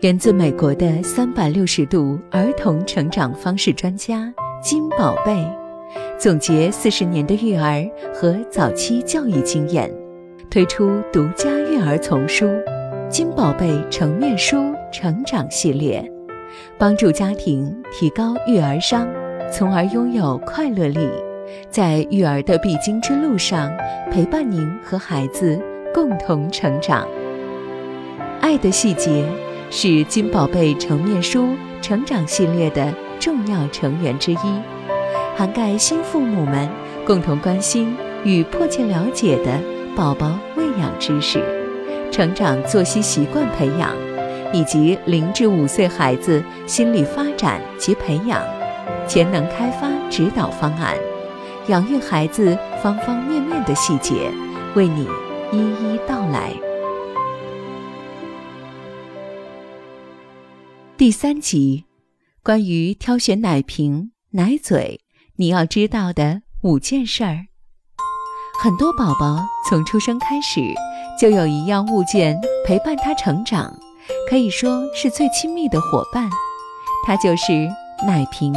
源自美国的三百六十度儿童成长方式专家金宝贝，总结四十年的育儿和早期教育经验，推出独家育儿丛书《金宝贝成面书成长系列》，帮助家庭提高育儿商，从而拥有快乐力，在育儿的必经之路上陪伴您和孩子共同成长。爱的细节。是金宝贝成面书成长系列的重要成员之一，涵盖新父母们共同关心与迫切了解的宝宝喂养知识、成长作息习惯培养，以及零至五岁孩子心理发展及培养、潜能开发指导方案，养育孩子方方面面的细节，为你一一道来。第三集，关于挑选奶瓶、奶嘴，你要知道的五件事儿。很多宝宝从出生开始，就有一样物件陪伴他成长，可以说是最亲密的伙伴，它就是奶瓶。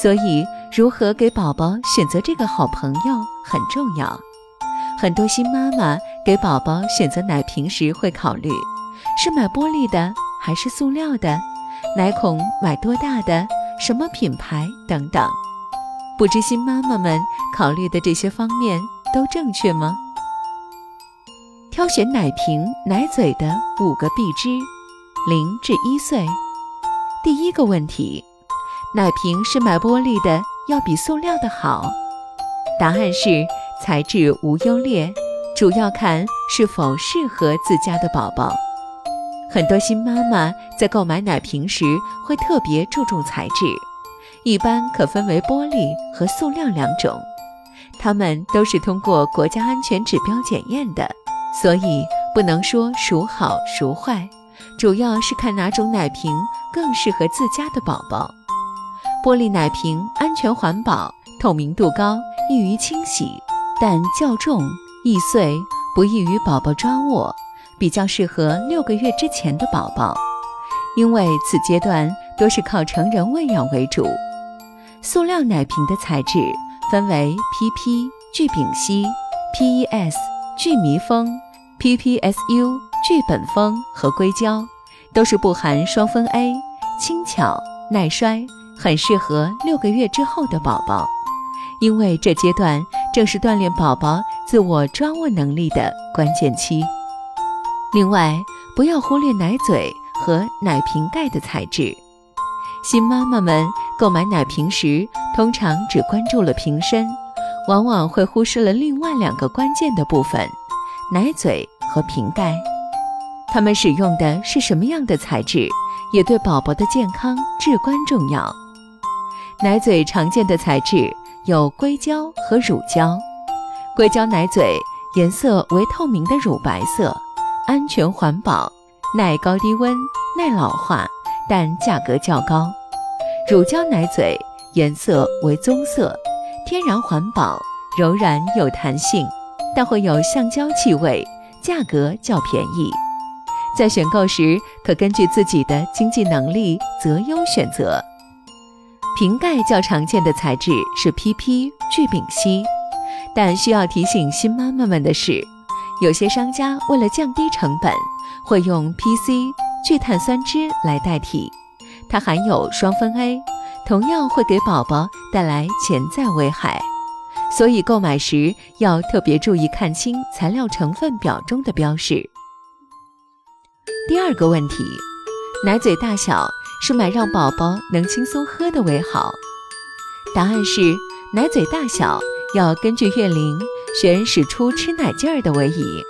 所以，如何给宝宝选择这个好朋友很重要。很多新妈妈给宝宝选择奶瓶时，会考虑是买玻璃的。还是塑料的，奶孔买多大的，什么品牌等等，不知新妈妈们考虑的这些方面都正确吗？挑选奶瓶、奶嘴的五个必知：零至一岁。第一个问题，奶瓶是买玻璃的要比塑料的好？答案是材质无优劣，主要看是否适合自家的宝宝。很多新妈妈在购买奶瓶时会特别注重材质，一般可分为玻璃和塑料两种，它们都是通过国家安全指标检验的，所以不能说孰好孰坏，主要是看哪种奶瓶更适合自家的宝宝。玻璃奶瓶安全环保，透明度高，易于清洗，但较重易碎，不易于宝宝抓握。比较适合六个月之前的宝宝，因为此阶段多是靠成人喂养为主。塑料奶瓶的材质分为 PP 聚丙烯、PES 聚醚蜂、PPSU 聚苯酚和硅胶，都是不含双酚 A，轻巧耐摔，很适合六个月之后的宝宝。因为这阶段正是锻炼宝宝自我抓握能力的关键期。另外，不要忽略奶嘴和奶瓶盖的材质。新妈妈们购买奶瓶时，通常只关注了瓶身，往往会忽视了另外两个关键的部分：奶嘴和瓶盖。它们使用的是什么样的材质，也对宝宝的健康至关重要。奶嘴常见的材质有硅胶和乳胶。硅胶奶嘴颜色为透明的乳白色。安全环保，耐高低温，耐老化，但价格较高。乳胶奶嘴颜色为棕色，天然环保，柔软有弹性，但会有橡胶气味，价格较便宜。在选购时，可根据自己的经济能力择优选择。瓶盖较常见的材质是 PP 聚丙烯，但需要提醒新妈妈们的是。有些商家为了降低成本，会用 PC 聚碳酸酯来代替，它含有双酚 A，同样会给宝宝带来潜在危害，所以购买时要特别注意看清材料成分表中的标示。第二个问题，奶嘴大小是买让宝宝能轻松喝的为好？答案是奶嘴大小要根据月龄。选使出吃奶劲儿的为宜。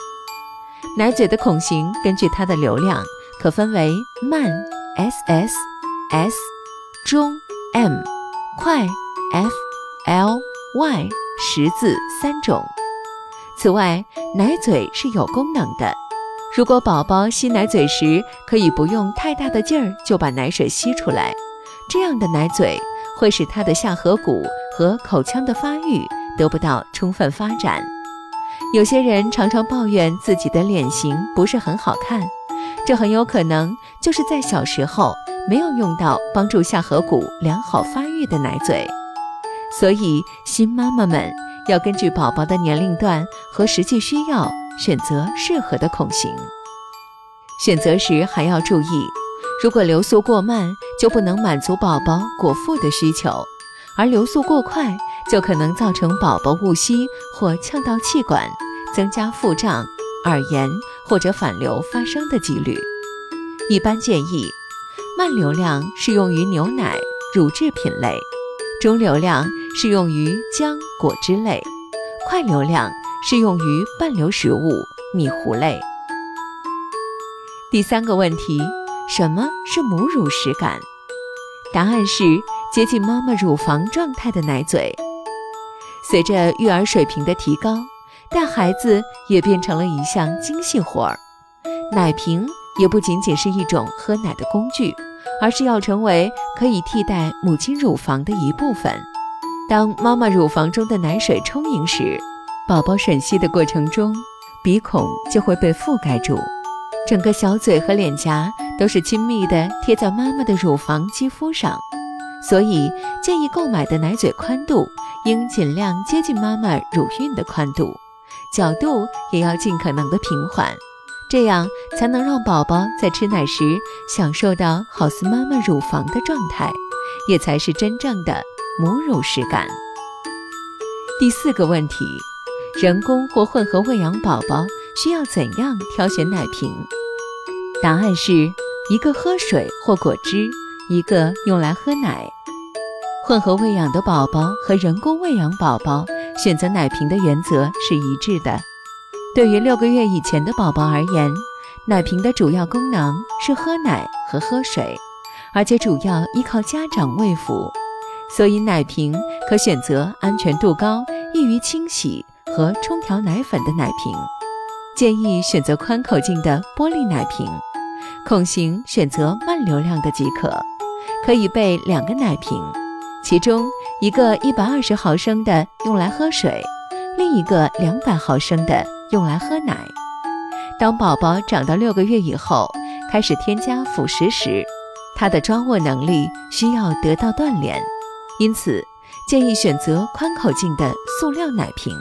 奶嘴的孔型根据它的流量可分为慢 SS、S、中 M、快 F、L、Y 十字三种。此外，奶嘴是有功能的。如果宝宝吸奶嘴时，可以不用太大的劲儿就把奶水吸出来，这样的奶嘴会使他的下颌骨和口腔的发育。得不到充分发展，有些人常常抱怨自己的脸型不是很好看，这很有可能就是在小时候没有用到帮助下颌骨良好发育的奶嘴。所以，新妈妈们要根据宝宝的年龄段和实际需要，选择适合的孔型。选择时还要注意，如果流速过慢，就不能满足宝宝果腹的需求；而流速过快，就可能造成宝宝误吸或呛到气管，增加腹胀、耳炎或者反流发生的几率。一般建议，慢流量适用于牛奶、乳制品类。中流量适用于浆果汁类，快流量适用于半流食物、米糊类。第三个问题，什么是母乳实感？答案是接近妈妈乳房状态的奶嘴。随着育儿水平的提高，带孩子也变成了一项精细活儿，奶瓶也不仅仅是一种喝奶的工具。而是要成为可以替代母亲乳房的一部分。当妈妈乳房中的奶水充盈时，宝宝吮吸的过程中，鼻孔就会被覆盖住，整个小嘴和脸颊都是亲密地贴在妈妈的乳房肌肤上。所以，建议购买的奶嘴宽度应尽量接近妈妈乳晕的宽度，角度也要尽可能的平缓。这样才能让宝宝在吃奶时享受到好似妈妈乳房的状态，也才是真正的母乳实感。第四个问题：人工或混合喂养宝宝需要怎样挑选奶瓶？答案是一个喝水或果汁，一个用来喝奶。混合喂养的宝宝和人工喂养宝宝选择奶瓶的原则是一致的。对于六个月以前的宝宝而言，奶瓶的主要功能是喝奶和喝水，而且主要依靠家长喂辅，所以奶瓶可选择安全度高、易于清洗和冲调奶粉的奶瓶。建议选择宽口径的玻璃奶瓶，孔型选择慢流量的即可。可以备两个奶瓶，其中一个一百二十毫升的用来喝水，另一个两百毫升的。用来喝奶。当宝宝长到六个月以后，开始添加辅食时，他的抓握能力需要得到锻炼，因此建议选择宽口径的塑料奶瓶。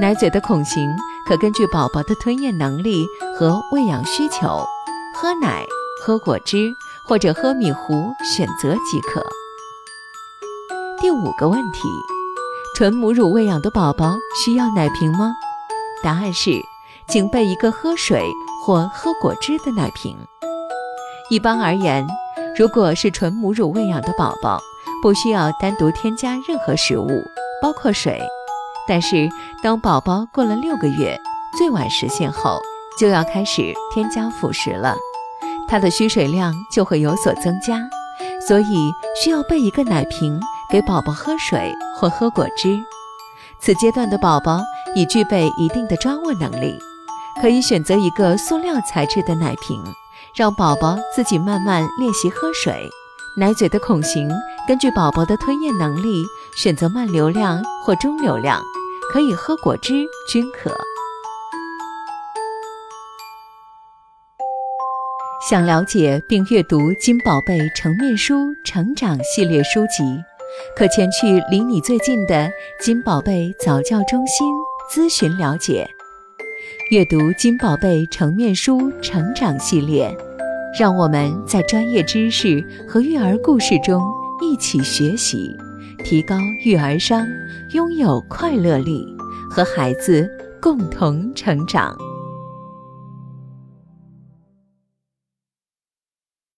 奶嘴的孔型可根据宝宝的吞咽能力和喂养需求，喝奶、喝果汁或者喝米糊选择即可。第五个问题：纯母乳喂养的宝宝需要奶瓶吗？答案是，请备一个喝水或喝果汁的奶瓶。一般而言，如果是纯母乳喂养的宝宝，不需要单独添加任何食物，包括水。但是，当宝宝过了六个月，最晚实现后，就要开始添加辅食了，它的需水量就会有所增加，所以需要备一个奶瓶给宝宝喝水或喝果汁。此阶段的宝宝已具备一定的抓握能力，可以选择一个塑料材质的奶瓶，让宝宝自己慢慢练习喝水。奶嘴的孔型根据宝宝的吞咽能力选择慢流量或中流量，可以喝果汁均可。想了解并阅读金宝贝成面书成长系列书籍。可前去离你最近的金宝贝早教中心咨询了解，阅读金宝贝成面书成长系列，让我们在专业知识和育儿故事中一起学习，提高育儿商，拥有快乐力，和孩子共同成长。